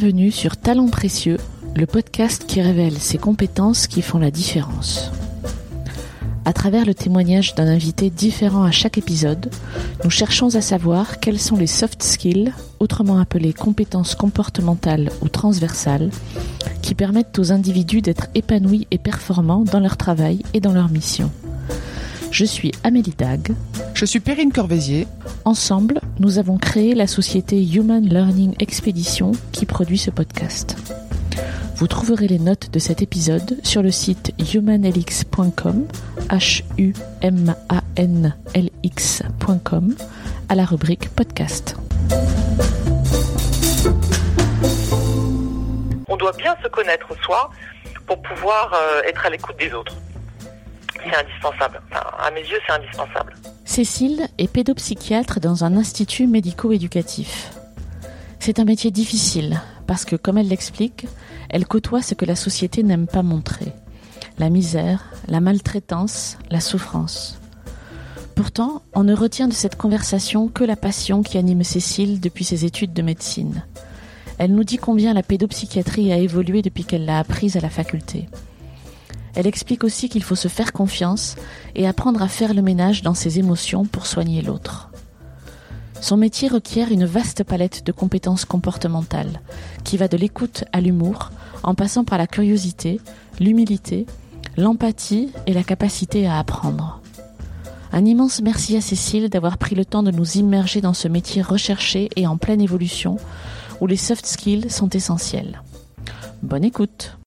Bienvenue sur Talents Précieux, le podcast qui révèle ces compétences qui font la différence. À travers le témoignage d'un invité différent à chaque épisode, nous cherchons à savoir quels sont les soft skills, autrement appelés compétences comportementales ou transversales, qui permettent aux individus d'être épanouis et performants dans leur travail et dans leur mission. Je suis Amélie Dag. Je suis Perrine Corvézier. Ensemble, nous avons créé la société Human Learning Expedition qui produit ce podcast. Vous trouverez les notes de cet épisode sur le site humanlx.com, h u m a n l x.com, à la rubrique podcast. On doit bien se connaître soi pour pouvoir euh, être à l'écoute des autres. C'est indispensable. Cécile est pédopsychiatre dans un institut médico-éducatif. C'est un métier difficile parce que, comme elle l'explique, elle côtoie ce que la société n'aime pas montrer. La misère, la maltraitance, la souffrance. Pourtant, on ne retient de cette conversation que la passion qui anime Cécile depuis ses études de médecine. Elle nous dit combien la pédopsychiatrie a évolué depuis qu'elle l'a apprise à la faculté. Elle explique aussi qu'il faut se faire confiance et apprendre à faire le ménage dans ses émotions pour soigner l'autre. Son métier requiert une vaste palette de compétences comportementales, qui va de l'écoute à l'humour, en passant par la curiosité, l'humilité, l'empathie et la capacité à apprendre. Un immense merci à Cécile d'avoir pris le temps de nous immerger dans ce métier recherché et en pleine évolution, où les soft skills sont essentiels. Bonne écoute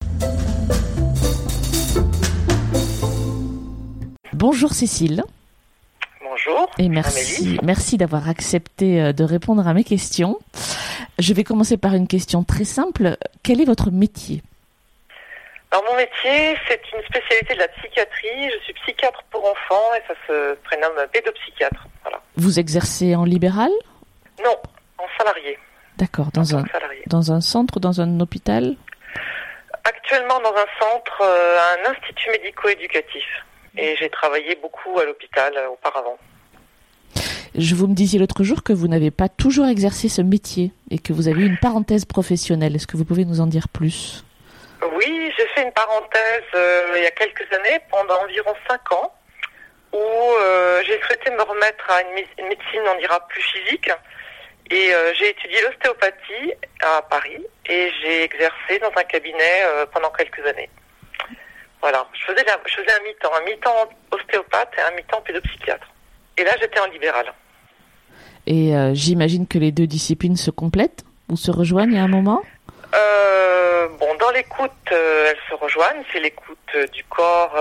Bonjour Cécile. Bonjour. Et merci, merci d'avoir accepté euh, de répondre à mes questions. Je vais commencer par une question très simple. Quel est votre métier? Alors mon métier, c'est une spécialité de la psychiatrie. Je suis psychiatre pour enfants et ça se prénomme pédopsychiatre. Voilà. Vous exercez en libéral? Non, en salarié. D'accord, dans un, dans un centre ou dans un hôpital? Actuellement dans un centre, euh, un institut médico-éducatif. Et j'ai travaillé beaucoup à l'hôpital euh, auparavant. Je vous me disiez l'autre jour que vous n'avez pas toujours exercé ce métier et que vous avez eu une parenthèse professionnelle. Est-ce que vous pouvez nous en dire plus? Oui, j'ai fait une parenthèse euh, il y a quelques années, pendant environ cinq ans, où euh, j'ai souhaité me remettre à une, mé- une médecine, on dira, plus physique. Et euh, j'ai étudié l'ostéopathie à Paris et j'ai exercé dans un cabinet pendant quelques années. Voilà, je faisais, la- je faisais un mi-temps, un mi-temps ostéopathe et un mi-temps pédopsychiatre. Et là, j'étais en libéral. Et euh, j'imagine que les deux disciplines se complètent ou se rejoignent à un moment? Euh, bon, dans l'écoute, euh, elles se rejoignent. C'est l'écoute du corps,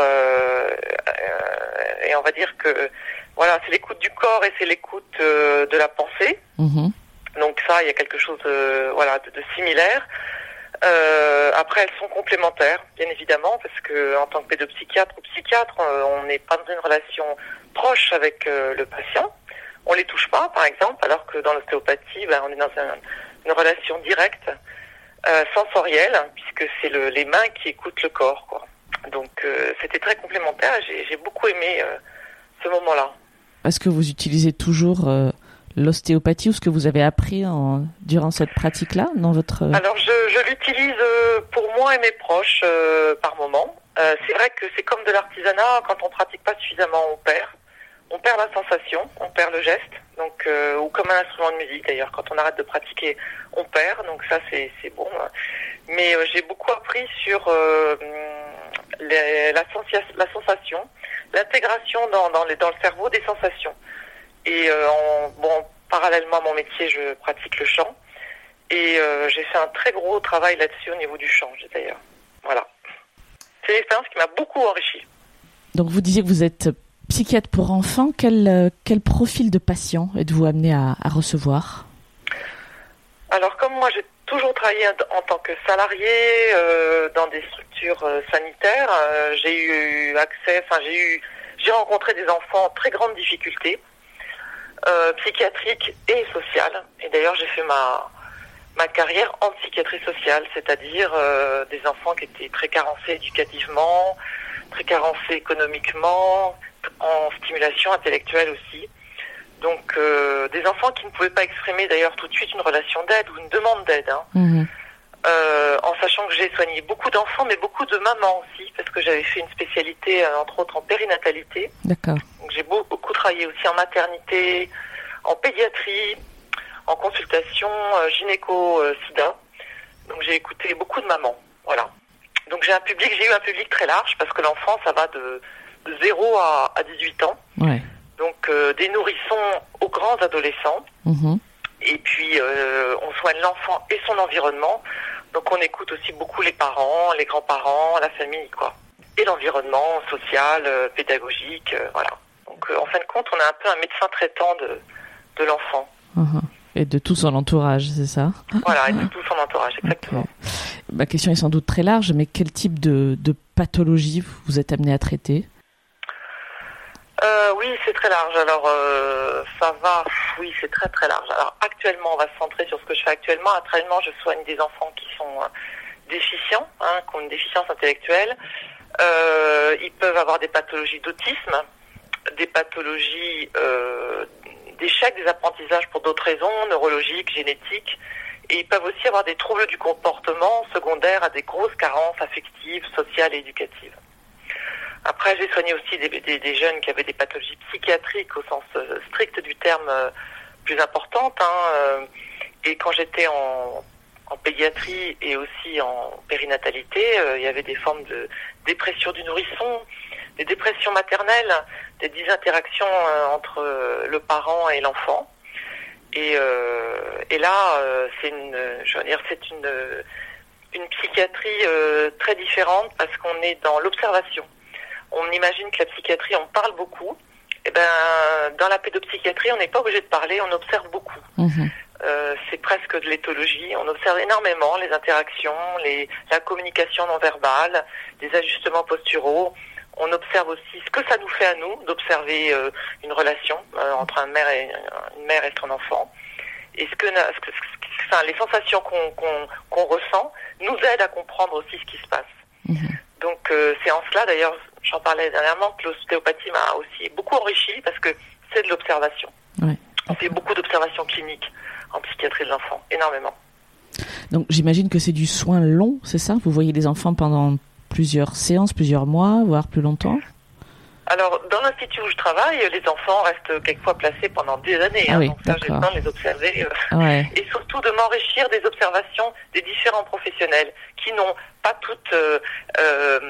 et on va dire que voilà, c'est l'écoute du corps et c'est l'écoute de la pensée. Mhm. Donc ça, il y a quelque chose de voilà de, de similaire. Euh, après, elles sont complémentaires, bien évidemment, parce que en tant que pédopsychiatre ou psychiatre, euh, on n'est pas dans une relation proche avec euh, le patient. On les touche pas, par exemple, alors que dans l'ostéopathie, ben, on est dans un- une relation directe, euh, sensorielle, puisque c'est le- les mains qui écoutent le corps. Quoi. Donc c'était très complémentaire. J'ai j'ai beaucoup aimé ce moment-là. Est-ce que vous utilisez toujours l'ostéopathie ou ce que vous avez appris durant cette pratique-là dans votre... Alors je, l'utilise euh, pour moi et mes proches euh, par moment. Euh, c'est vrai que c'est comme de l'artisanat, quand on pratique pas suffisamment, on perd. On perd la sensation, on perd le geste, donc euh, ou comme un instrument de musique d'ailleurs. Quand on arrête de pratiquer, on perd. Donc ça c'est bon. Mais euh, j'ai beaucoup appris sur euh, la, sensation, l'intégration dans le cerveau des sensations. Et euh, en, bon, parallèlement à mon métier, je pratique le chant. Et euh, j'ai fait un très gros travail là-dessus au niveau du chant, d'ailleurs. Voilà. C'est une expérience qui m'a beaucoup enrichi. Donc vous disiez que vous êtes psychiatre pour enfants. Quel, euh, quel profil de patient êtes-vous amené à, à recevoir? Alors comme moi, j'ai toujours travaillé en en tant que salarié euh, dans des structures euh, sanitaires, euh, j'ai eu accès, enfin j'ai eu, j'ai rencontré des enfants en très grande difficulté, euh, psychiatrique et sociale. Et d'ailleurs, j'ai fait ma ma carrière en psychiatrie sociale, c'est-à-dire euh, des enfants qui étaient très carencés éducativement, très carencés économiquement, en stimulation intellectuelle aussi. Donc euh, des enfants qui ne pouvaient pas exprimer d'ailleurs tout de suite une relation d'aide ou une demande d'aide. hein. Mhm. Euh, en sachant que j'ai soigné beaucoup d'enfants, mais beaucoup de mamans aussi, parce que j'avais fait une spécialité, euh, entre autres, en périnatalité. D'accord. Donc j'ai beau- beaucoup travaillé aussi en maternité, en pédiatrie, en consultation euh, gynéco-sida. Donc j'ai écouté beaucoup de mamans. Voilà. Donc j'ai un public, j'ai eu un public très large parce que l'enfant, ça va de, de 0 à, à 18 ans. Ouais. Donc des nourrissons aux grands adolescents. Mhm. Et puis euh, on soigne l'enfant et son environnement. Donc on écoute aussi beaucoup les parents, les grands-parents, la famille, quoi. Et l'environnement social, euh, pédagogique, euh, voilà. Donc euh, en fin de compte, on a un peu un médecin traitant de, de l'enfant. Mhm. Et de tout son entourage, c'est ça? Voilà, et de tout son entourage, exactement. Ma question est sans doute très large, mais quel type de, de pathologie vous êtes amené à traiter? Euh, oui, c'est très large. Alors, euh, ça va. Oui, c'est très très large. Alors, actuellement, on va se centrer sur ce que je fais actuellement. Actuellement, je soigne des enfants qui sont euh, déficients, hein, qui ont une déficience intellectuelle. Euh, ils peuvent avoir des pathologies d'autisme, des pathologies d'échec des apprentissages pour d'autres raisons, neurologiques, génétiques. Et ils peuvent aussi avoir des troubles du comportement secondaires à des grosses carences affectives, sociales et éducatives. Après, j'ai soigné aussi des, jeunes qui avaient des pathologies psychiatriques au sens euh, strict du terme euh, plus importantes. hein, euh, et quand j'étais en, pédiatrie et aussi en périnatalité, il y avait des formes de dépression du nourrisson, des dépressions maternelles, des désinteractions entre le parent et l'enfant. Et, et là, c'est une, je veux dire, c'est une, une psychiatrie très différente parce qu'on est dans l'observation. On imagine que la psychiatrie, on parle beaucoup. Et ben, dans la pédopsychiatrie, on n'est pas obligé de parler, on observe beaucoup. Mhm. Euh, c'est presque de l'éthologie. On observe énormément les interactions, les, la communication non verbale, les ajustements posturaux. On observe aussi ce que ça nous fait à nous d'observer euh, une relation euh, entre un mère et, une mère et son enfant. Et ce que, ce que- enfin, les sensations qu'on ressent nous aident à comprendre aussi ce qui se passe. Mhm. Donc c'est en cela d'ailleurs, j'en parlais dernièrement, que l'ostéopathie m'a aussi beaucoup enrichi parce que c'est de l'observation. Ouais. On fait beaucoup d'observations cliniques en psychiatrie de l'enfant, énormément. Donc j'imagine que c'est du soin long, c'est ça? Vous voyez les enfants pendant plusieurs séances, plusieurs mois, voire plus longtemps? Alors, dans l'institut où je travaille, les enfants restent quelquefois placés pendant des années. Ah hein, oui, donc ça, j'ai le d'accord. temps de les observer. euh, Ouais. et surtout de m'enrichir des observations des différents professionnels qui n'ont pas toutes, euh, euh,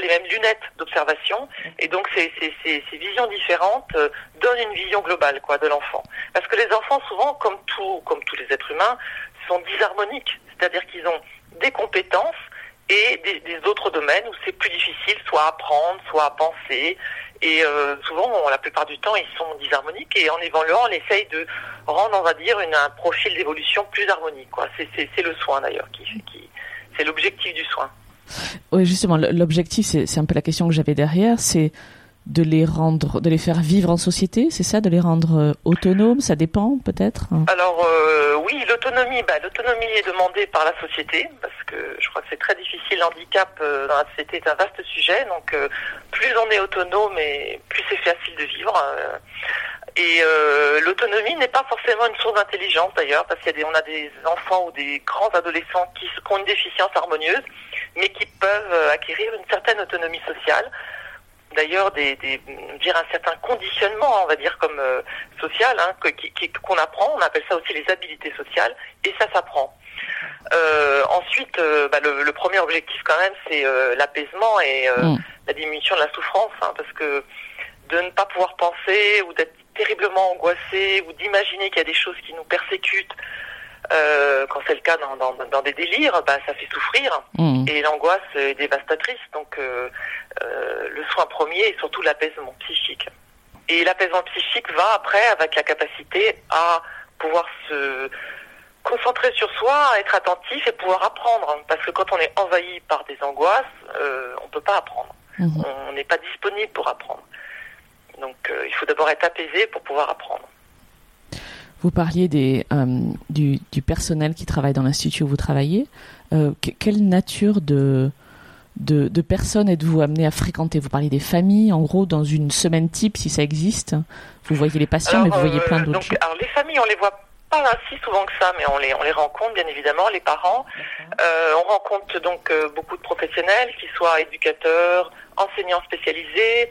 les mêmes lunettes d'observation. Et donc, ces, ces, ces, ces visions différentes euh, donnent une vision globale quoi, de l'enfant. Parce que les enfants, souvent, comme, tout, comme tous les êtres humains, sont disharmoniques. C'est-à-dire qu'ils ont des compétences et des, autres domaines où c'est plus difficile, soit à apprendre, soit à penser. Et euh, souvent, la plupart du temps, ils sont disharmoniques. Et en évoluant, on essaye de rendre, on va dire, un profil d'évolution plus harmonique. Quoi. C'est, c'est, le soin d'ailleurs qui, qui c'est l'objectif du soin. Oui, justement, l'objectif, c'est c'est un peu la question que j'avais derrière, c'est de les rendre, de les faire vivre en société, c'est ça, de les rendre euh, autonomes, ça dépend peut-être Alors euh, oui, l'autonomie, bah, l'autonomie est demandée par la société parce que je crois que c'est très difficile. L'handicap euh, dans la société est un vaste sujet, donc euh, plus on est autonome et plus c'est facile de vivre. et l'autonomie n'est pas forcément une source d'intelligence d'ailleurs, parce qu'il y a a des enfants ou des grands adolescents qui, qui ont une déficience harmonieuse, mais qui peuvent acquérir une certaine autonomie sociale. D'ailleurs, des, des, dire un certain conditionnement, on va dire comme euh, social, hein, qui- qu'on apprend. On appelle ça aussi les habilités sociales, et ça s'apprend. Euh, ensuite, euh, bah, le, le premier objectif quand même, c'est euh, l'apaisement et euh, Mm. la diminution de la souffrance, hein, parce que de ne pas pouvoir penser ou d'être terriblement angoissé ou d'imaginer qu'il y a des choses qui nous persécutent, euh, quand c'est le cas dans, dans, dans des délires, bah, ça fait souffrir. Mhm. Et l'angoisse est dévastatrice. Donc euh, euh, le soin premier est surtout l'apaisement psychique. Et l'apaisement psychique va après avec la capacité à pouvoir se concentrer sur soi, à être attentif et pouvoir apprendre. Parce que quand on est envahi par des angoisses, euh, on peut pas apprendre. Mhm. On n'est pas disponible pour apprendre. Donc euh, il faut d'abord être apaisé pour pouvoir apprendre. Vous parliez des, euh, du, du personnel qui travaille dans l'institut où vous travaillez. Euh, que- quelle nature de, de, de personnes êtes-vous amené à fréquenter? Vous parliez des familles, en gros, dans une semaine type, si ça existe. Vous voyez les patients, mais vous voyez euh, plein d'autres donc, choses. alors les familles, on les voit pas si souvent que ça, mais on les, on les rencontre bien évidemment, les parents. Euh, on rencontre donc euh, beaucoup de professionnels, qui soient éducateurs, enseignants spécialisés,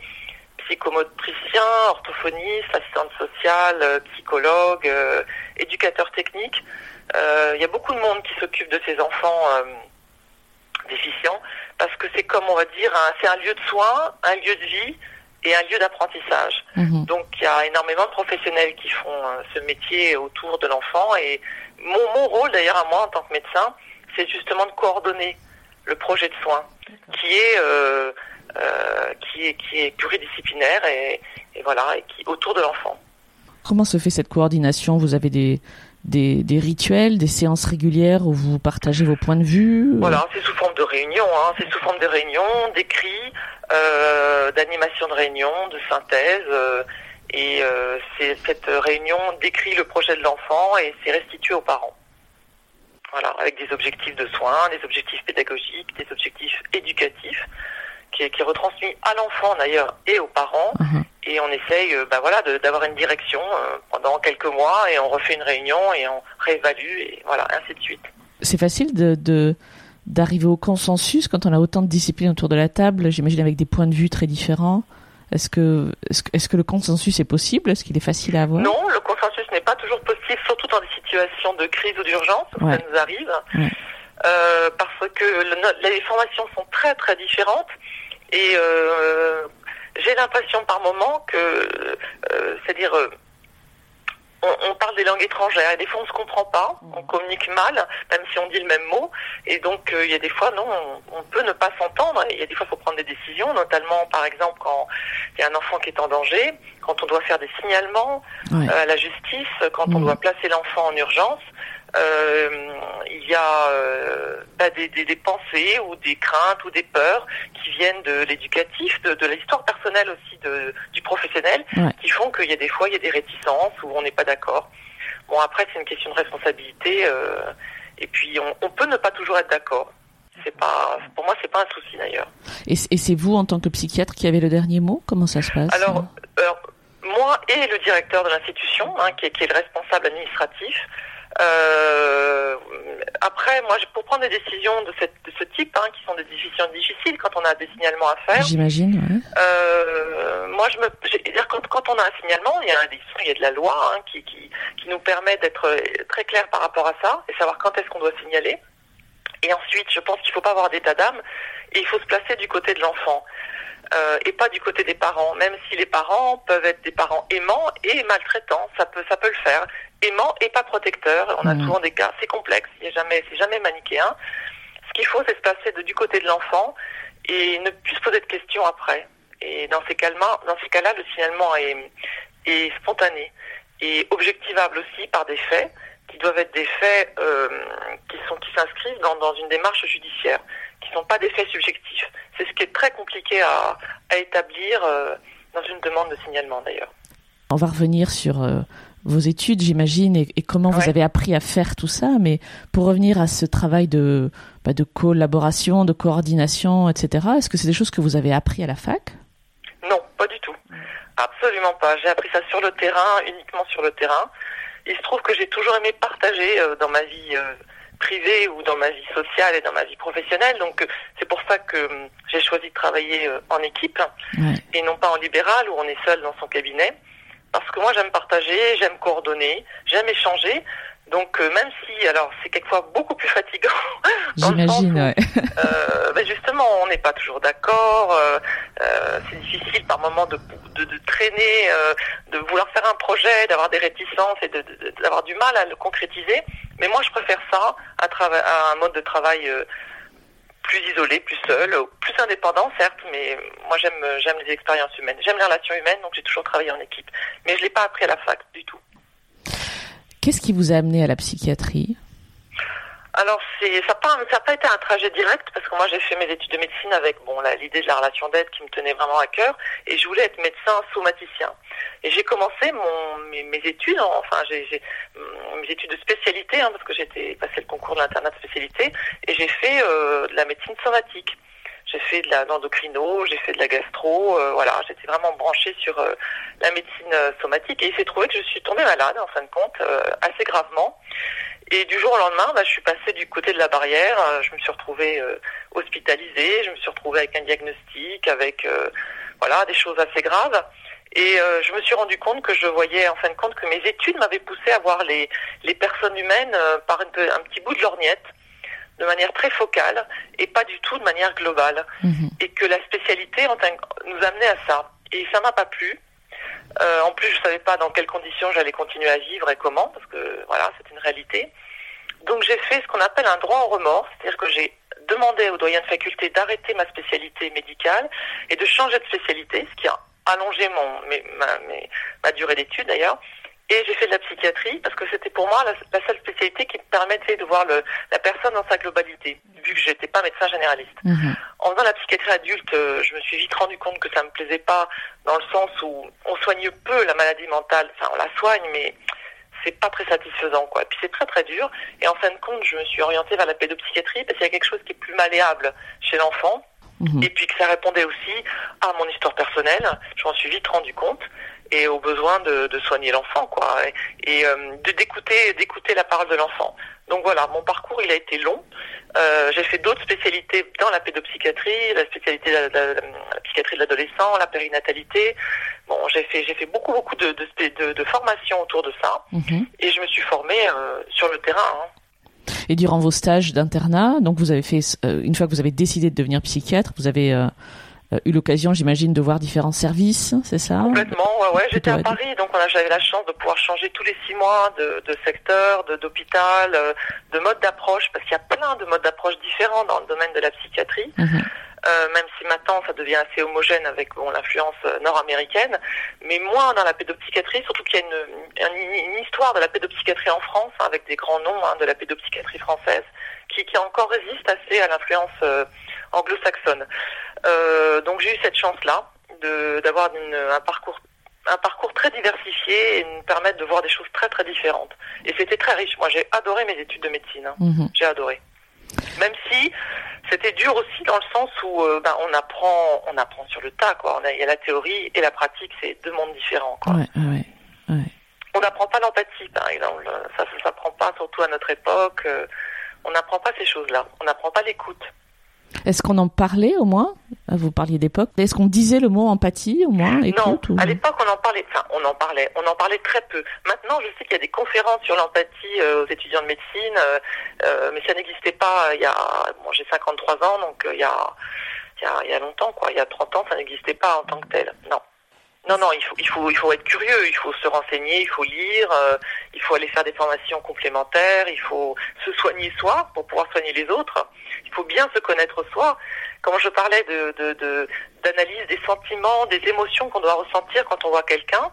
psychomotriciens, orthophonistes, assistantes sociales, euh, psychologues, euh, éducateurs techniques. Il y a beaucoup de monde qui s'occupe de ces enfants déficients parce que c'est comme on va dire, c'est un lieu de soins, un lieu de vie et un lieu d'apprentissage. Mhm. Donc il y a énormément de professionnels qui font euh, ce métier autour de l'enfant et mon, mon rôle d'ailleurs à moi en tant que médecin, c'est justement de coordonner le projet de soins qui est, euh, euh, qui est qui est pluridisciplinaire et, et voilà et qui autour de l'enfant. Comment se fait cette coordination? Vous avez des, des, des, rituels, des séances régulières où vous partagez vos points de vue? Voilà, c'est sous forme de réunion, hein. c'est sous forme de réunion, d'écrits, euh, d'animation de réunion, de synthèse. Euh, et euh, cette réunion décrit le projet de l'enfant et c'est restitué aux parents. Voilà, avec des objectifs de soins, des objectifs pédagogiques, des objectifs éducatifs, qui est, qui est retransmis à l'enfant d'ailleurs et aux parents. Mhm. Et on essaye, bah voilà, d'avoir une direction pendant quelques mois et on refait une réunion et on réévalue et voilà, ainsi de suite. C'est facile de, de d'arriver au consensus quand on a autant de disciplines autour de la table, j'imagine avec des points de vue très différents. Est-ce que, est-ce que le consensus est possible? Est-ce qu'il est facile à avoir? Non, le consensus n'est pas toujours possible, surtout dans des situations de crise ou d'urgence, ça nous arrive. Euh, parce que les formations sont très très différentes et euh, j'ai l'impression par moment que, euh, c'est-à-dire on, parle des langues étrangères et des fois on se comprend pas, mmh. on communique mal, même si on dit le même mot. Et donc euh, il y a des fois non, on, peut ne pas s'entendre. Il y a des fois il faut prendre des décisions, notamment par exemple quand il y a un enfant qui est en danger, quand on doit faire des signalements euh, à la justice, quand on mmh. doit placer l'enfant en urgence. Euh, il y a euh, bah, des, des, des, pensées ou des craintes ou des peurs qui viennent de l'éducatif, de, de l'histoire personnelle aussi de, du professionnel, qui font qu'il y a des fois il y a des réticences où on n'est pas d'accord. Bon après c'est une question de responsabilité euh, et puis on, on, peut ne pas toujours être d'accord. C'est pas pour moi c'est pas un souci d'ailleurs. Et, c'est vous en tant que psychiatre qui avez le dernier mot? Comment ça se passe? Alors, alors moi et le directeur de l'institution, hein, qui est le responsable administratif, euh, après, moi, pour prendre des décisions de, cette, de ce type, hein, qui sont des décisions difficiles quand on a des signalements à faire. J'imagine. Euh, moi, je me, dire quand, quand on a un signalement, il y a, un, il y a de la loi hein, qui, qui, qui nous permet d'être très clair par rapport à ça et savoir quand est-ce qu'on doit signaler. Et ensuite, je pense qu'il ne faut pas avoir d'état d'âme et il faut se placer du côté de l'enfant. Euh, et pas du côté des parents, même si les parents peuvent être des parents aimants et maltraitants, ça peut, ça peut le faire aimant et pas protecteur. On a mmh. souvent des cas, c'est complexe, jamais, c'est jamais manichéen. Ce qu'il faut, c'est se passer de, du côté de l'enfant et ne plus se poser de questions après. Et dans ces cas-là, dans ces cas-là, le signalement est, est spontané et objectivable aussi par des faits qui doivent être des faits euh, qui sont qui s'inscrivent dans, dans une démarche judiciaire, qui ne sont pas des faits subjectifs. C'est ce qui est très compliqué à, à établir euh, dans une demande de signalement d'ailleurs. On va revenir sur euh, vos études, j'imagine, et, comment vous avez appris à faire tout ça. Mais pour revenir à ce travail de, bah, de collaboration, de coordination, etc., est-ce que c'est des choses que vous avez appris à la fac? Non, pas du tout. Absolument pas. J'ai appris ça sur le terrain, uniquement sur le terrain. Il se trouve que j'ai toujours aimé partager euh, dans ma vie euh, privée ou dans ma vie sociale et dans ma vie professionnelle. Donc euh, c'est pour ça que hum, j'ai choisi de travailler en équipe et non pas en libéral où on est seul dans son cabinet parce que moi j'aime partager, j'aime coordonner, j'aime échanger. Donc euh, même si, alors c'est quelquefois beaucoup plus fatigant. J'imagine, ouais. euh, ben justement, on n'est pas toujours d'accord. Euh, euh c'est difficile par moments de, de, de traîner, euh, de vouloir faire un projet, d'avoir des réticences et d'avoir du mal à le concrétiser. Mais moi, je préfère ça à, à un mode de travail plus isolé, plus seul, plus indépendant certes, mais moi j'aime j'aime les expériences humaines, j'aime les relations humaines, donc j'ai toujours travaillé en équipe. Mais je l'ai pas appris à la fac du tout. Qu'est-ce qui vous a amené à la psychiatrie? Alors c'est ça n'a pas, pas été un trajet direct parce que moi j'ai fait mes études de médecine avec bon l'idée de la relation d'aide qui me tenait vraiment à cœur et je voulais être médecin somaticien. Et j'ai commencé mon mes, mes études enfin j'ai mes études de spécialité hein, parce que j'étais passé le concours de l'internat de spécialité et j'ai fait euh, de la médecine somatique j'ai fait de la l'endocrino, j'ai fait de la gastro, voilà, j'étais vraiment branchée sur la médecine somatique et il s'est trouvé que je suis tombée malade en fin de compte assez gravement. Et du jour au lendemain, bah, je suis passée du côté de la barrière, je me suis retrouvée hospitalisée, je me suis retrouvée avec un diagnostic, avec voilà des choses assez graves. Et euh, je me suis rendu compte que je voyais en fin de compte que mes études m'avaient poussé à voir les, les personnes humaines euh, par un petit bout de lorgnette, de manière très focale et pas du tout de manière globale. Mhm. Et que la spécialité nous amenait à ça. Et ça m'a pas plu. Euh, en plus, je savais pas dans quelles conditions j'allais continuer à vivre et comment, parce que voilà, c'est une réalité. Donc j'ai fait ce qu'on appelle un droit au remords, c'est-à-dire que j'ai demandé aux doyens de faculté d'arrêter ma spécialité médicale et de changer de spécialité, ce qui a allongé mon, ma, ma durée d'études d'ailleurs. Et j'ai fait de la psychiatrie parce que c'était pour moi la, seule spécialité qui me permettait de voir le, la personne dans sa globalité, vu que j'étais pas médecin généraliste. Mhm. En faisant la psychiatrie adulte, euh, je me suis vite rendu compte que ça me plaisait pas dans le sens où on soigne peu la maladie mentale. Enfin, on la soigne, mais c'est pas très satisfaisant, quoi. Et puis c'est très très dur. Et en fin de compte, je me suis orientée vers la pédopsychiatrie parce qu'il y a quelque chose qui est plus malléable chez l'enfant Mhm. Et puis que ça répondait aussi à mon histoire personnelle. Je m'en suis vite rendu compte et au besoin de, de soigner l'enfant, quoi, et, euh, de d'écouter d'écouter la parole de l'enfant. Donc voilà, mon parcours il a été long. Euh, j'ai fait d'autres spécialités dans la pédopsychiatrie, la spécialité de la, la, psychiatrie de l'adolescent, la périnatalité. Bon, j'ai fait j'ai fait beaucoup beaucoup de de, de, formations autour de ça, mhm. et je me suis formée euh, sur le terrain. Hein. Et durant vos stages d'internat, donc vous avez fait, euh, une fois que vous avez décidé de devenir psychiatre, vous avez euh, euh, eu l'occasion, j'imagine, de voir différents services, c'est ça Complètement, ouais, ouais. J'étais à Paris, donc j'avais la chance de pouvoir changer tous les six mois de, de secteur, d'hôpital, de, mode d'approche, parce qu'il y a plein de modes d'approche différents dans le domaine de la psychiatrie. Mhm. Euh, même si maintenant ça devient assez homogène avec bon, l'influence euh, nord-américaine, mais moins dans la pédopsychiatrie, surtout qu'il y a une, une, histoire de la pédopsychiatrie en France, hein, avec des grands noms hein, de la pédopsychiatrie française, qui, qui encore résiste assez à l'influence euh, anglo-saxonne. Euh, donc j'ai eu cette chance-là d'avoir un parcours un parcours très diversifié et nous permettre de voir des choses très très différentes. Et c'était très riche. Moi, j'ai adoré mes études de médecine. Hein. Mhm. J'ai adoré. Même si c'était dur aussi dans le sens où euh, ben, on apprend, on apprend sur le tas. Quoi. Il y a la théorie et la pratique, c'est deux mondes différents. Quoi. On n'apprend pas l'empathie, par exemple. Ça, ça ne s'apprend pas, surtout à notre époque. Euh, on n'apprend pas ces choses-là. On n'apprend pas l'écoute. Est-ce qu'on en parlait au moins? Vous parliez d'époque. Est-ce qu'on disait le mot empathie au moins écoute, Non, à l'époque on en parlait. Enfin, on en parlait. On en parlait très peu. Maintenant, je sais qu'il y a des conférences sur l'empathie euh, aux étudiants de médecine, euh, euh, mais ça n'existait pas il y a. Bon, j'ai 53 ans, donc il y a, il y a, il y a longtemps, quoi. Il y a 30 ans, ça n'existait pas en tant que tel. Non. Non, non, il faut, il faut, il faut être curieux, il faut se renseigner, il faut lire, il faut aller faire des formations complémentaires, il faut se soigner soi pour pouvoir soigner les autres il faut bien se connaître soi. Quand je parlais de, d'analyse des sentiments, des émotions qu'on doit ressentir quand on voit quelqu'un,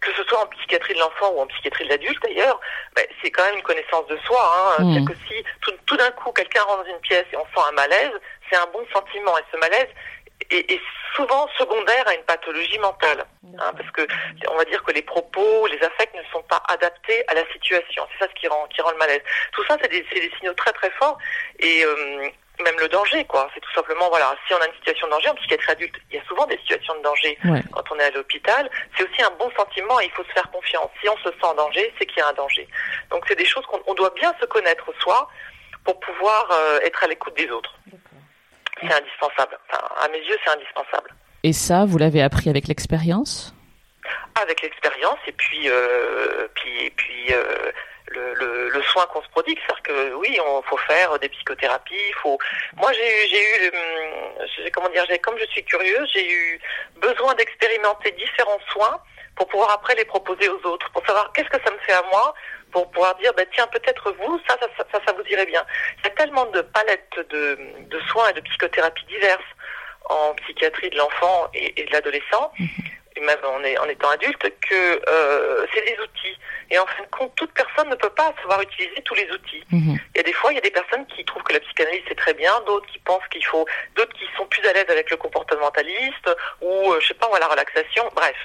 que ce soit en psychiatrie de l'enfant ou en psychiatrie de l'adulte d'ailleurs, ben, c'est quand même une connaissance de soi. Hein. Mmh. que si tout, d'un coup quelqu'un rentre dans une pièce et on sent un malaise, c'est un bon sentiment. Et ce malaise est, souvent secondaire à une pathologie mentale. Hein, parce que on va dire que les propos, les affects ne sont pas adaptés à la situation. C'est ça ce qui rend, qui rend le malaise. Tout ça, c'est des, des, signaux très très forts. Et euh, même le danger, quoi. C'est tout simplement, voilà, si on a une situation de danger, en psychiatrie adulte, il y a souvent des situations de danger quand on est à l'hôpital. C'est aussi un bon sentiment et il faut se faire confiance. Si on se sent en danger, c'est qu'il y a un danger. Donc c'est des choses qu'on doit bien se connaître soi pour pouvoir euh, être à l'écoute des autres c'est indispensable. à mes yeux, c'est indispensable. Et ça, vous l'avez appris avec l'expérience? Avec l'expérience et puis, euh, puis, puis euh, le, le, le, soin qu'on se prodigue. C'est-à-dire que oui, on faut faire des psychothérapies. Faut. Moi, j'ai, j'ai eu, hum, comment dire, j'ai, comme je suis curieuse, j'ai eu besoin d'expérimenter différents soins pour pouvoir après les proposer aux autres, pour savoir qu'est-ce que ça me fait à moi, pour pouvoir dire, bah, tiens, peut-être vous, ça ça, ça, ça, vous irait bien. Il y a tellement de palettes de, de soins et de psychothérapies diverses en psychiatrie de l'enfant et, et, de l'adolescent, mhm. et même en, en, étant adulte, que euh, c'est des outils. Et en fin de compte, toute personne ne peut pas savoir utiliser tous les outils. Mhm. Il y a des fois, il y a des personnes qui trouvent que la psychanalyse c'est très bien, d'autres qui pensent qu'il faut, d'autres qui sont plus à l'aise avec le comportementaliste ou, euh, je sais pas, ou la relaxation. Bref,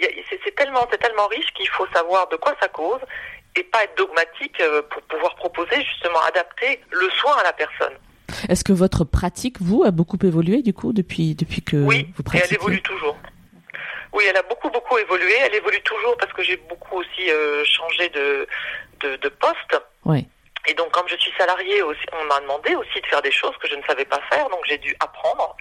c'est tellement, c'est tellement riche qu'il faut savoir de quoi ça cause et pas être dogmatique euh, pour pouvoir proposer justement adapter le soin à la personne. Est-ce que votre pratique, vous, a beaucoup évolué du coup depuis depuis que oui, vous pratiquez et elle évolue toujours. Oui, elle a beaucoup beaucoup évolué. Elle évolue toujours parce que j'ai beaucoup aussi euh, changé de, de, de poste. Oui. Et donc, comme je suis salariée, aussi, on m'a demandé aussi de faire des choses que je ne savais pas faire, donc j'ai dû apprendre.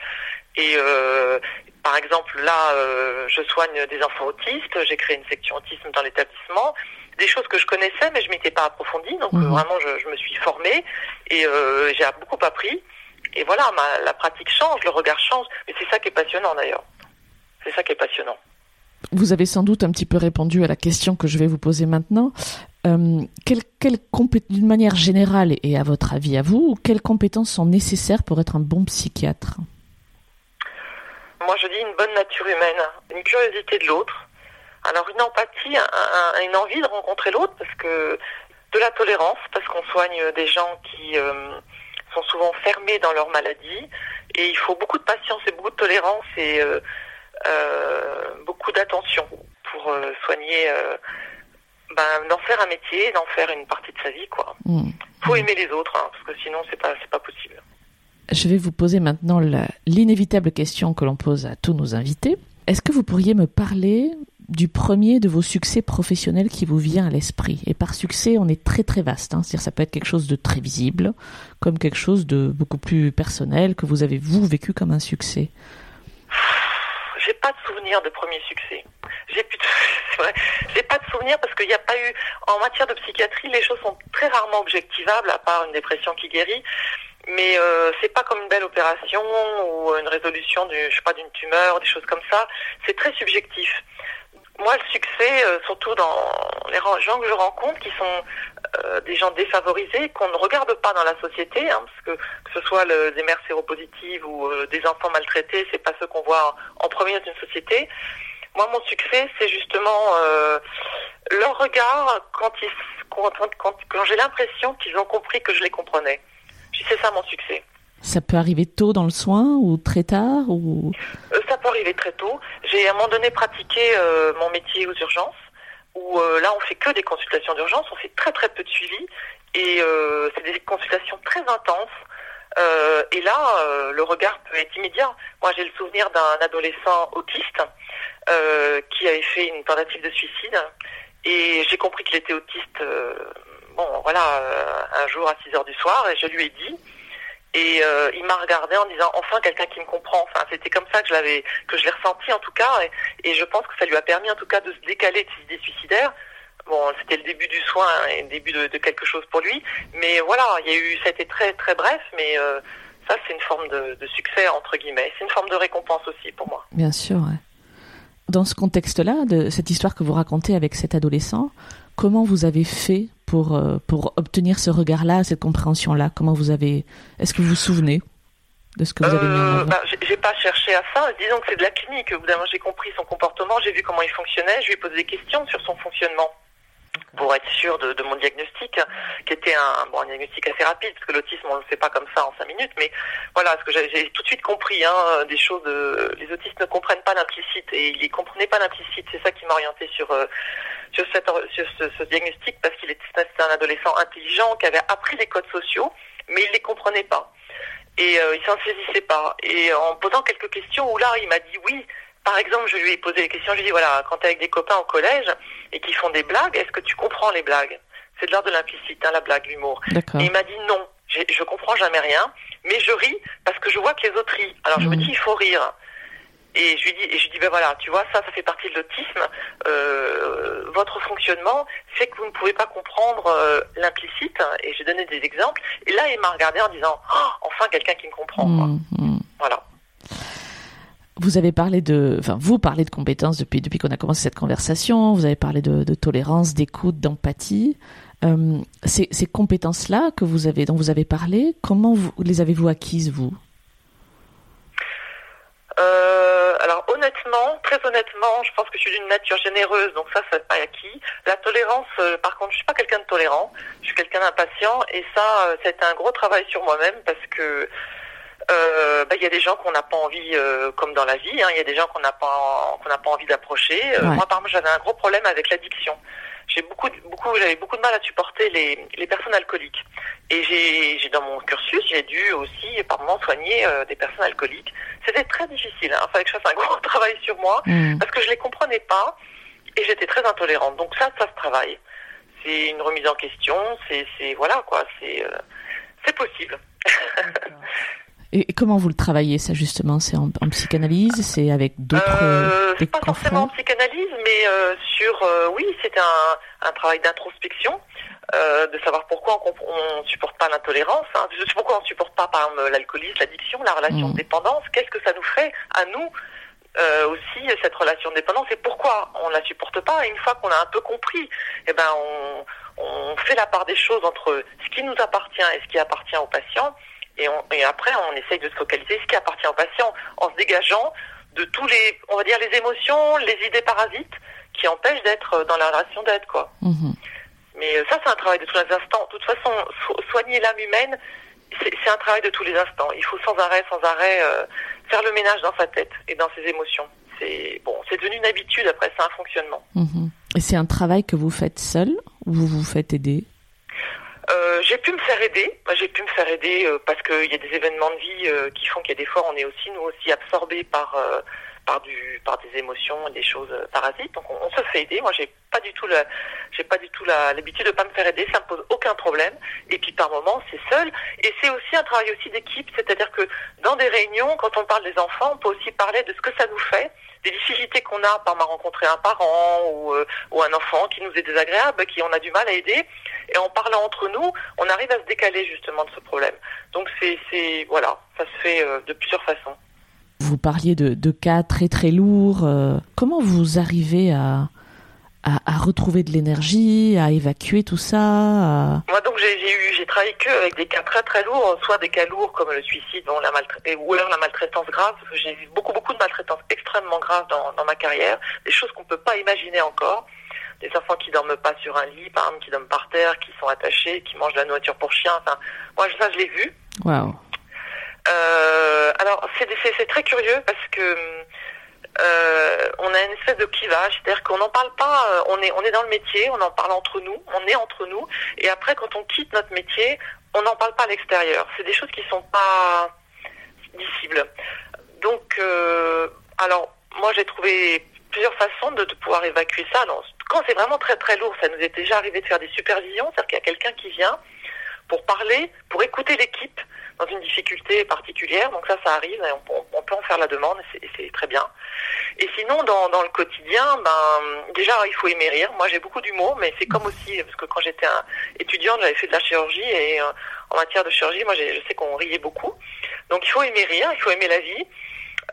Et euh, par exemple, là, euh, je soigne des enfants autistes. J'ai créé une section autisme dans l'établissement. Des choses que je connaissais, mais je m'étais pas approfondie. Donc Mhm. vraiment, je, je me suis formée et euh, j'ai beaucoup appris. Et voilà, ma, la pratique change, le regard change. Mais c'est ça qui est passionnant d'ailleurs. C'est ça qui est passionnant. Vous avez sans doute un petit peu répondu à la question que je vais vous poser maintenant. Euh, quelle, quelle compé- d'une manière générale et à votre avis à vous, quelles compétences sont nécessaires pour être un bon psychiatre? Moi, je dis une bonne nature humaine, une curiosité de l'autre. Alors, une empathie, un- un- une envie de rencontrer l'autre, parce que de la tolérance, parce qu'on soigne des gens qui euh, sont souvent fermés dans leur maladie, et il faut beaucoup de patience et beaucoup de tolérance et euh, euh, beaucoup d'attention pour soigner, ben, d'en faire un métier, d'en faire une partie de sa vie, quoi. Hmm. Faut aimer les autres, hein, parce que sinon, c'est pas, c'est pas possible. Je vais vous poser maintenant l'inévitable question que l'on pose à tous nos invités. Est-ce que vous pourriez me parler du premier de vos succès professionnels qui vous vient à l'esprit Et par succès, on est très très vaste. Hein. C'est-à-dire ça peut être quelque chose de très visible, comme quelque chose de beaucoup plus personnel que vous avez vous vécu comme un succès. J'ai pas de souvenir de premier succès. J'ai plus de... J'ai pas de souvenir parce qu'il n'y a pas eu en matière de psychiatrie, les choses sont très rarement objectivables à part une dépression qui guérit. Mais euh, c'est pas comme une belle opération ou une résolution du, je sais pas, d'une tumeur, des choses comme ça. C'est très subjectif. Moi, le succès, euh, surtout dans les gens que je rencontre, qui sont euh, des gens défavorisés, qu'on ne regarde pas dans la société, hein, parce que que ce soit des mères séropositives ou euh, des enfants maltraités, c'est pas ceux qu'on voit en, premier dans une société. Moi, mon succès, c'est justement leur regard quand ils, quand, j'ai l'impression qu'ils ont compris que je les comprenais. C'est ça mon succès. Ça peut arriver tôt dans le soin ou très tard ou? Euh, ça peut arriver très tôt. J'ai à un moment donné pratiqué euh, mon métier aux urgences, où euh, là on fait que des consultations d'urgence, on fait très très peu de suivi, et euh, c'est des consultations très intenses. Euh, et là, euh, le regard peut être immédiat. Moi, j'ai le souvenir d'un adolescent autiste qui avait fait une tentative de suicide, et j'ai compris qu'il était autiste. bon, voilà, un jour à 6 heures du soir, et je lui ai dit. Et euh, il m'a regardé en disant enfin quelqu'un qui me comprend. Enfin, c'était comme ça que je l'avais, que je l'ai ressenti en tout cas, et, je pense que ça lui a permis en tout cas de se décaler de ses idées suicidaires. Bon, c'était le début du soin et le début de, de quelque chose pour lui, mais voilà, il y a eu, ça a été très très bref, mais euh, ça c'est une forme de, de succès entre guillemets. C'est une forme de récompense aussi pour moi. Bien sûr. ouais. Dans ce contexte-là, de cette histoire que vous racontez avec cet adolescent, comment vous avez fait pour, euh, pour obtenir ce regard-là, cette compréhension-là? Comment vous avez. Est-ce que vous vous souvenez de ce que vous avez mis en Euh, bah, j'ai- j'ai pas cherché à ça. Disons que c'est de la clinique. Au bout d'un moment, j'ai compris son comportement, j'ai vu comment il fonctionnait, je lui ai posé des questions sur son fonctionnement pour être sûr de, de mon diagnostic, qui était un, bon, diagnostic assez rapide, parce que l'autisme, on ne le fait pas comme ça en cinq minutes, mais voilà, parce que j'ai tout de suite compris hein, des choses. euh, les autistes ne comprennent pas l'implicite, et ils ne comprenaient pas l'implicite. C'est ça qui m'a orienté sur, euh, sur, cette, sur ce, ce diagnostic, parce qu'il était un adolescent intelligent qui avait appris les codes sociaux, mais il ne les comprenait pas et euh, il s'en saisissait pas. Et en posant quelques questions, où là, il m'a dit oui. Par exemple, je lui ai posé les questions, je lui ai dit voilà, quand tu es avec des copains au collège et qui font des blagues, est-ce que tu comprends les blagues? C'est de l'ordre de l'implicite, hein, la blague, l'humour. Et il m'a dit non, je comprends jamais rien, mais je ris parce que je vois que les autres rient. Alors je me dis il faut rire. Et je lui dis, et je lui dis ben voilà, tu vois, ça, ça fait partie de l'autisme. Euh, votre fonctionnement fait que vous ne pouvez pas comprendre euh, l'implicite. Et j'ai donné des exemples. Et là, il m'a regardé en disant, Oh, enfin quelqu'un qui me comprend. quoi. Mm, mm. Voilà. Vous avez parlé de, enfin, vous parlez de compétences depuis depuis qu'on a commencé cette conversation. Vous avez parlé de, tolérance, d'écoute, d'empathie. Euh, ces, ces compétences-là que vous avez, dont vous avez parlé, comment les avez-vous acquises vous? Euh, alors honnêtement, très honnêtement, je pense que je suis d'une nature généreuse, donc ça, c'est pas acquis. La tolérance, euh, par contre, je suis pas quelqu'un de tolérant, je suis quelqu'un d'impatient, et ça, c'est un gros travail sur moi-même parce que euh, bah, il y a des gens qu'on n'a pas envie, euh, comme dans la vie, hein, il y a des gens qu'on n'a pas qu'on n'a pas envie d'approcher. Euh, Ouais. Moi, par exemple, j'avais un gros problème avec l'addiction. j'ai beaucoup, beaucoup, j'avais beaucoup de mal à supporter les, les personnes alcooliques. Et j'ai, j'ai dans mon cursus, j'ai dû aussi par moments soigner euh, des personnes alcooliques. C'était très difficile. Hein. Il fallait que je fasse un gros travail sur moi Mm. parce que je les comprenais pas et j'étais très intolérante. Donc ça, ça se travaille. C'est une remise en question. C'est, c'est voilà quoi. C'est, euh, c'est possible. Et et comment vous le travaillez, ça, justement? C'est en, en psychanalyse? C'est avec d'autres Euh, pas forcément en psychanalyse, mais euh, sur euh, oui, c'est un, un travail d'introspection, euh, de savoir pourquoi on, on supporte pas l'intolérance, hein, pourquoi on supporte pas par exemple l'alcoolisme, l'addiction, la relation Mhm. de dépendance. Qu'est-ce que ça nous fait à nous euh, aussi cette relation de dépendance? Et pourquoi on la supporte pas? Et une fois qu'on a un peu compris, eh ben on, on fait la part des choses entre ce qui nous appartient et ce qui appartient au patient. Et, on, et après, on essaye de se focaliser ce qui appartient au patient en se dégageant de tous les, on va dire, les émotions, les idées parasites qui empêchent d'être dans la relation d'aide, quoi. Mhm. Mais euh, ça, c'est un travail de tous les instants. De toute façon, so- soigner l'âme humaine, c'est c'est un travail de tous les instants. Il faut sans arrêt, sans arrêt, euh, faire le ménage dans sa tête et dans ses émotions. C'est bon, c'est devenu une habitude. Après, c'est un fonctionnement. Mhm. Et c'est un travail que vous faites seul ou vous vous faites aider? Euh, j'ai pu me faire aider. J'ai pu me faire aider euh, parce qu'il y a des événements de vie euh, qui font qu'il y a des fois, on est aussi nous aussi absorbés par par des émotions, et des choses euh, parasites. Donc on, se fait aider. Moi, j'ai pas du tout j'ai pas du tout l'habitude de pas me faire aider. Ça me pose aucun problème. Et puis par moments, c'est seul. Et c'est aussi un travail aussi d'équipe. C'est-à-dire que dans des réunions, quand on parle des enfants, on peut aussi parler de ce que ça nous fait des difficultés qu'on a par ma rencontrer un parent ou, euh, ou un enfant qui nous est désagréable, qui on a du mal à aider. Et en parlant entre nous, on arrive à se décaler justement de ce problème. Donc c'est voilà, ça se fait euh, de plusieurs façons. Vous parliez de, de cas très très lourds. euh, comment vous arrivez à, à, à retrouver de l'énergie, à évacuer tout ça à- Moi donc j'ai, j'ai eu, j'ai travaillé que avec des cas très très lourds, soit des cas lourds comme le suicide, bon, la ou alors la maltraitance grave. J'ai eu beaucoup beaucoup de maltraitance extrêmement grave dans, dans ma carrière, des choses qu'on peut pas imaginer encore. Des enfants qui dorment pas sur un lit, par exemple, qui dorment par terre, qui sont attachés, qui mangent de la nourriture pour chien. Enfin, moi ça je l'ai vu. Waouh. Euh, alors c'est très curieux parce que euh, on a une espèce de clivage, c'est-à-dire qu'on n'en parle pas, euh, on est on est dans le métier, on en parle entre nous, on est entre nous, et après quand on quitte notre métier, on n'en parle pas à l'extérieur. C'est des choses qui sont pas dissibles. Donc alors moi j'ai trouvé plusieurs façons de, de pouvoir évacuer ça. Alors, quand c'est vraiment très très lourd, ça nous est déjà arrivé de faire des supervisions, c'est-à-dire qu'il y a quelqu'un qui vient pour parler, pour écouter l'équipe dans une difficulté particulière. Donc ça, ça arrive, et on, peut en faire la demande, et c'est- très bien. Et sinon, dans, le quotidien, ben déjà, il faut aimer rire. Moi, j'ai beaucoup d'humour, mais c'est comme aussi, parce que quand j'étais étudiante, j'avais fait de la chirurgie, et euh, en matière de chirurgie, moi, je sais qu'on riait beaucoup. Donc il faut aimer rire, il faut aimer la vie.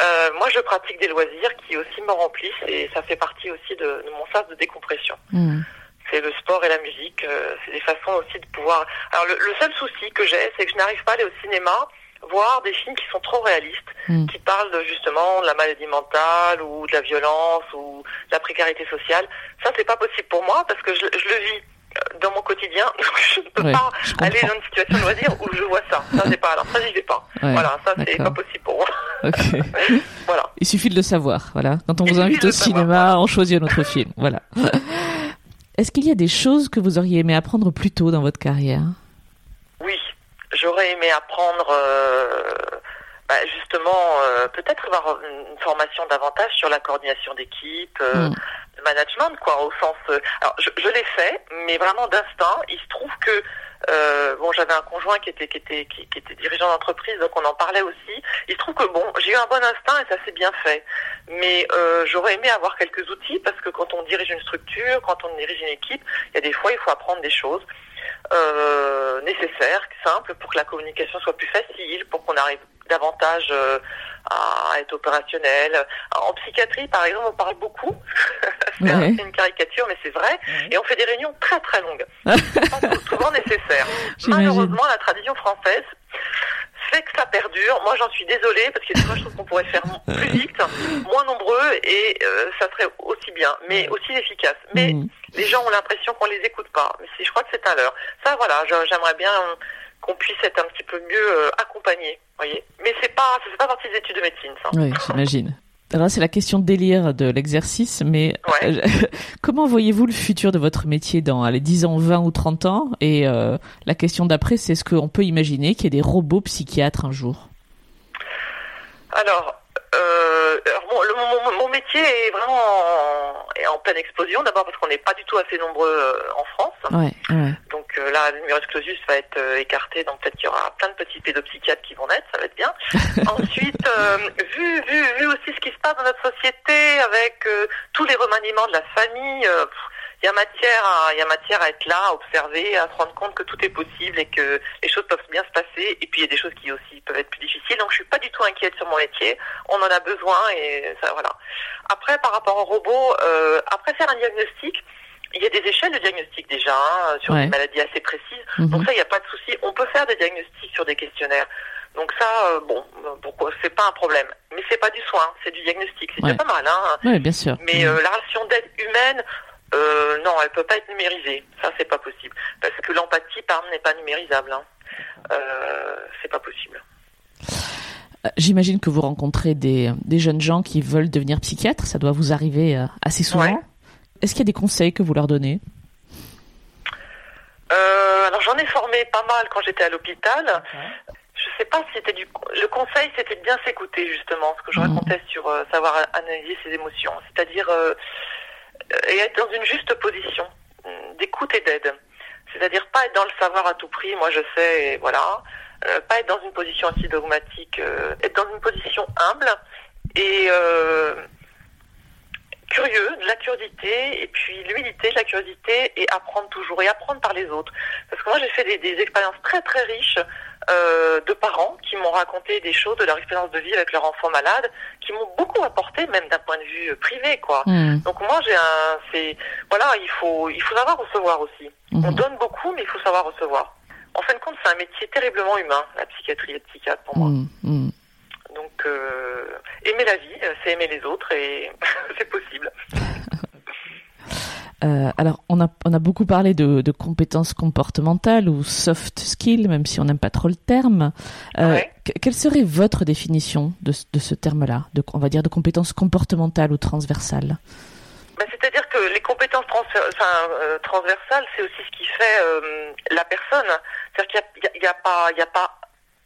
Euh, moi, je pratique des loisirs qui aussi me remplissent, et ça fait partie aussi de, mon sas de décompression Mhm. C'est le sport et la musique. euh, c'est des façons aussi de pouvoir. Alors le, le seul souci que j'ai, c'est que je n'arrive pas à aller au cinéma voir des films qui sont trop réalistes, Mm. qui parlent de, justement de la maladie mentale ou de la violence ou de la précarité sociale. Ça, c'est pas possible pour moi parce que je, je le vis euh, dans mon quotidien. Donc je ne peux Ouais, pas aller dans une situation de loisir où je vois ça. Ça, c'est pas. Alors ça, j'y vais pas. Ouais, voilà, ça, c'est pas possible pour moi. Ok. voilà. Il suffit de le savoir, voilà. Quand on Il vous invite au savoir, cinéma, on choisit un autre film, voilà. Est-ce qu'il y a des choses que vous auriez aimé apprendre plus tôt dans votre carrière? Oui, j'aurais aimé apprendre euh, bah, justement euh, peut-être avoir une formation davantage sur la coordination d'équipe, euh, Mm. le management, quoi, au sens. alors je, je l'ai fait, mais vraiment d'instinct. Il se trouve que euh, bon, j'avais un conjoint qui était qui était qui, était dirigeant d'entreprise, donc on en parlait aussi. Il se trouve que bon, j'ai eu un bon instinct et ça s'est bien fait. Mais euh, j'aurais aimé avoir quelques outils parce que quand on dirige une structure, quand on dirige une équipe, il y a des fois il faut apprendre des choses euh, nécessaires, simples, pour que la communication soit plus facile, pour qu'on arrive davantage euh, à être opérationnel. En psychiatrie, par exemple, on parle beaucoup. c'est Ouais. une caricature, mais c'est vrai. Et on fait des réunions très très longues. Pas sou- souvent nécessaires. Malheureusement, la tradition française fait que ça perdure. Moi, j'en suis désolée parce que fois, je trouve qu'on pourrait faire plus vite, moins nombreux et euh, ça serait aussi bien, mais aussi efficace. Mais Mhm. les gens ont l'impression qu'on les écoute pas. Mais c'est- je crois que c'est à l'heure. Ça, voilà, j'aimerais bien qu'on puisse être un petit peu mieux euh, accompagnés, voyez. Mais c'est pas, ça fait pas partie des études de médecine, ça. Oui, j'imagine. Alors c'est la question de délire de l'exercice, mais Ouais. euh, comment voyez-vous le futur de votre métier dans les 10 ans, 20 ou 30 ans? Et euh, la question d'après, c'est est-ce qu'on peut imaginer qu'il y ait des robots psychiatres un jour? Alors, alors bon, le- mon, mon- métier est vraiment en, est en pleine explosion. D'abord parce qu'on n'est pas du tout assez nombreux euh, en France. Ouais, ouais. Donc euh, là, le numerus clausus va être euh, écarté, donc peut-être qu'il y aura plein de petits pédopsychiatres qui vont naître, ça va être bien. Ensuite, euh, vu, vu, vu aussi ce qui se passe dans notre société avec tous les remaniements de la famille, pff, il y a matière, à, il y a matière à être là, à observer, à se rendre compte que tout est possible et que les choses peuvent bien se passer. Et puis il y a des choses qui aussi peuvent être plus difficiles. Donc je suis pas du tout inquiète sur mon métier. On en a besoin et ça voilà. Après, par rapport au robot, euh, après faire un diagnostic. Il y a des échelles de diagnostic déjà hein, sur Ouais. des maladies assez précises. Mhm. Donc ça, il n'y a pas de souci. On peut faire des diagnostics sur des questionnaires. Donc ça, euh, bon, pourquoi c'est pas un problème. Mais c'est pas du soin, c'est du diagnostic. C'est Ouais. déjà pas mal, hein. Ouais, bien sûr. Mais euh, la relation d'aide humaine, euh, non, elle peut pas être numérisée. Ça, c'est pas possible. Parce que l'empathie, par exemple, n'est pas numérisable. Hein. Euh, c'est pas possible. Euh, J'imagine que vous rencontrez des, des jeunes gens qui veulent devenir psychiatres. Ça doit vous arriver euh, assez souvent. Ouais. Est-ce qu'il y a des conseils que vous leur donnez? Euh, alors j'en ai formé pas mal quand j'étais à l'hôpital. Je sais pas si c'était du le conseil, c'était de bien s'écouter justement, ce que je Mhm. racontais sur savoir analyser ses émotions, c'est-à-dire et être dans une juste position euh, d'écoute et d'aide. C'est-à-dire pas être dans le savoir à tout prix, moi je sais, voilà. Euh, pas être dans une position aussi dogmatique, euh, être dans une position humble et euh, curieux, de la curiosité, et puis l'humilité, de la curiosité, et apprendre toujours, et apprendre par les autres. Parce que moi, j'ai fait des expériences très très riches euh, de parents qui m'ont raconté des choses de leur expérience de vie avec leur enfant malade, qui m'ont beaucoup apporté, même d'un point de vue euh, privé, quoi. Hmm, Donc moi, j'ai un, c'est, voilà, il faut, il faut savoir recevoir aussi. On mhm, donne beaucoup, mais il faut savoir recevoir. En fin de compte, c'est un métier terriblement humain, la psychiatrie et le psychiatre pour moi. hmm, hmm. Donc, euh, aimer la vie, euh, c'est aimer les autres et c'est possible. Euh, alors, on a, on a beaucoup parlé de, de compétences comportementales ou soft skills, même si on n'aime pas trop le terme. Euh, Ouais. que- Quelle serait votre définition de, ce- de ce terme-là, de, on va dire de compétences comportementales ou transversales Ben, C'est-à-dire que les compétences enfin, euh, transversales, c'est aussi ce qui fait euh, la personne. C'est-à-dire qu'il n'y a, y a pas, il y a pas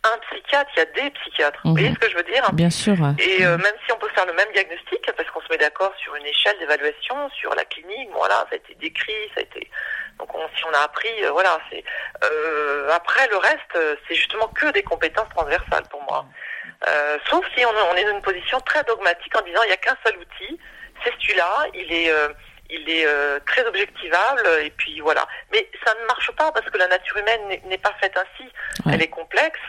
un psychiatre, il y a des psychiatres. Mhm. Vous voyez ce que je veux dire? Bien sûr. ouais. Et euh, même si on peut faire le même diagnostic, parce qu'on se met d'accord sur une échelle d'évaluation, sur la clinique, bon, voilà, ça a été décrit, ça a été. Donc on- si on a appris, euh, voilà, c'est. Euh, après le reste, euh, c'est justement que des compétences transversales pour moi. Euh, sauf si on, on est dans une position très dogmatique en disant il n'y a qu'un seul outil, c'est celui-là, il est. il est euh, très objectivable et puis voilà. Mais ça ne marche pas parce que la nature humaine n'est- pas faite ainsi. Ouais. Elle est complexe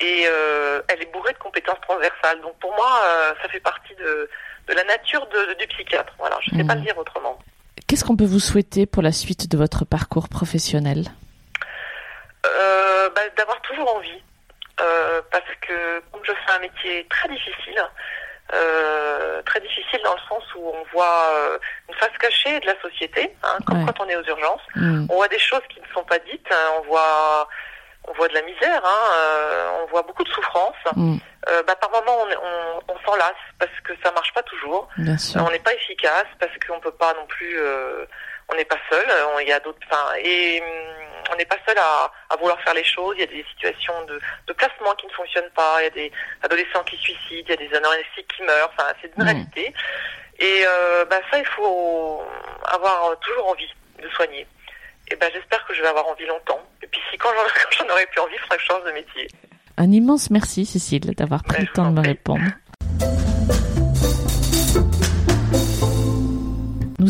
et euh, elle est bourrée de compétences transversales. Donc pour moi, euh, ça fait partie de, de la nature de- de- du psychiatre. Voilà, je ne sais pas le dire autrement. Qu'est-ce qu'on peut vous souhaiter pour la suite de votre parcours professionnel? Bah, D'avoir toujours envie. Parce que comme je fais un métier très difficile, euh, très difficile dans le sens où on voit euh, une face cachée de la société, hein, comme Ouais. quand on est aux urgences. Hmm, On voit des choses qui ne sont pas dites, hein, on voit on voit de la misère, hein, euh, on voit beaucoup de souffrance. hmm, Euh, bah, par moment, on, on, on s'en lasse parce que ça marche pas toujours. On n'est pas efficace parce qu'on peut pas non plus. Euh, on n'est pas seul. on- Il y a d'autres. Enfin, et hum, on n'est pas seul à, à vouloir faire les choses. Il y a des situations de, de placement qui ne fonctionnent pas. Il y a des adolescents qui se suicident. Il y a des anorexiques qui meurent. Enfin, c'est une Mhm. réalité. Et euh, bah, ça, il faut avoir toujours envie de soigner. Et ben, j'espère que je vais avoir envie longtemps. Et puis, si quand j'en, aurai plus envie, il faudra que je change de métier. Un immense merci, Cécile, d'avoir pris Ouais, le temps de me répondre.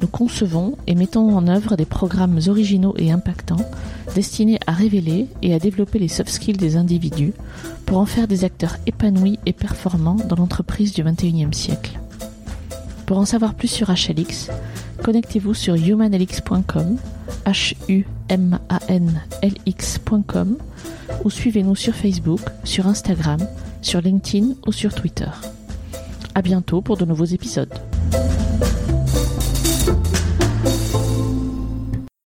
nous concevons et mettons en œuvre des programmes originaux et impactants destinés à révéler et à développer les soft skills des individus pour en faire des acteurs épanouis et performants dans l'entreprise du XXIe siècle. Pour en savoir plus sur HLX, connectez-vous sur humanlx.com, ou suivez-nous sur Facebook, sur Instagram, sur LinkedIn ou sur Twitter. À bientôt pour de nouveaux épisodes.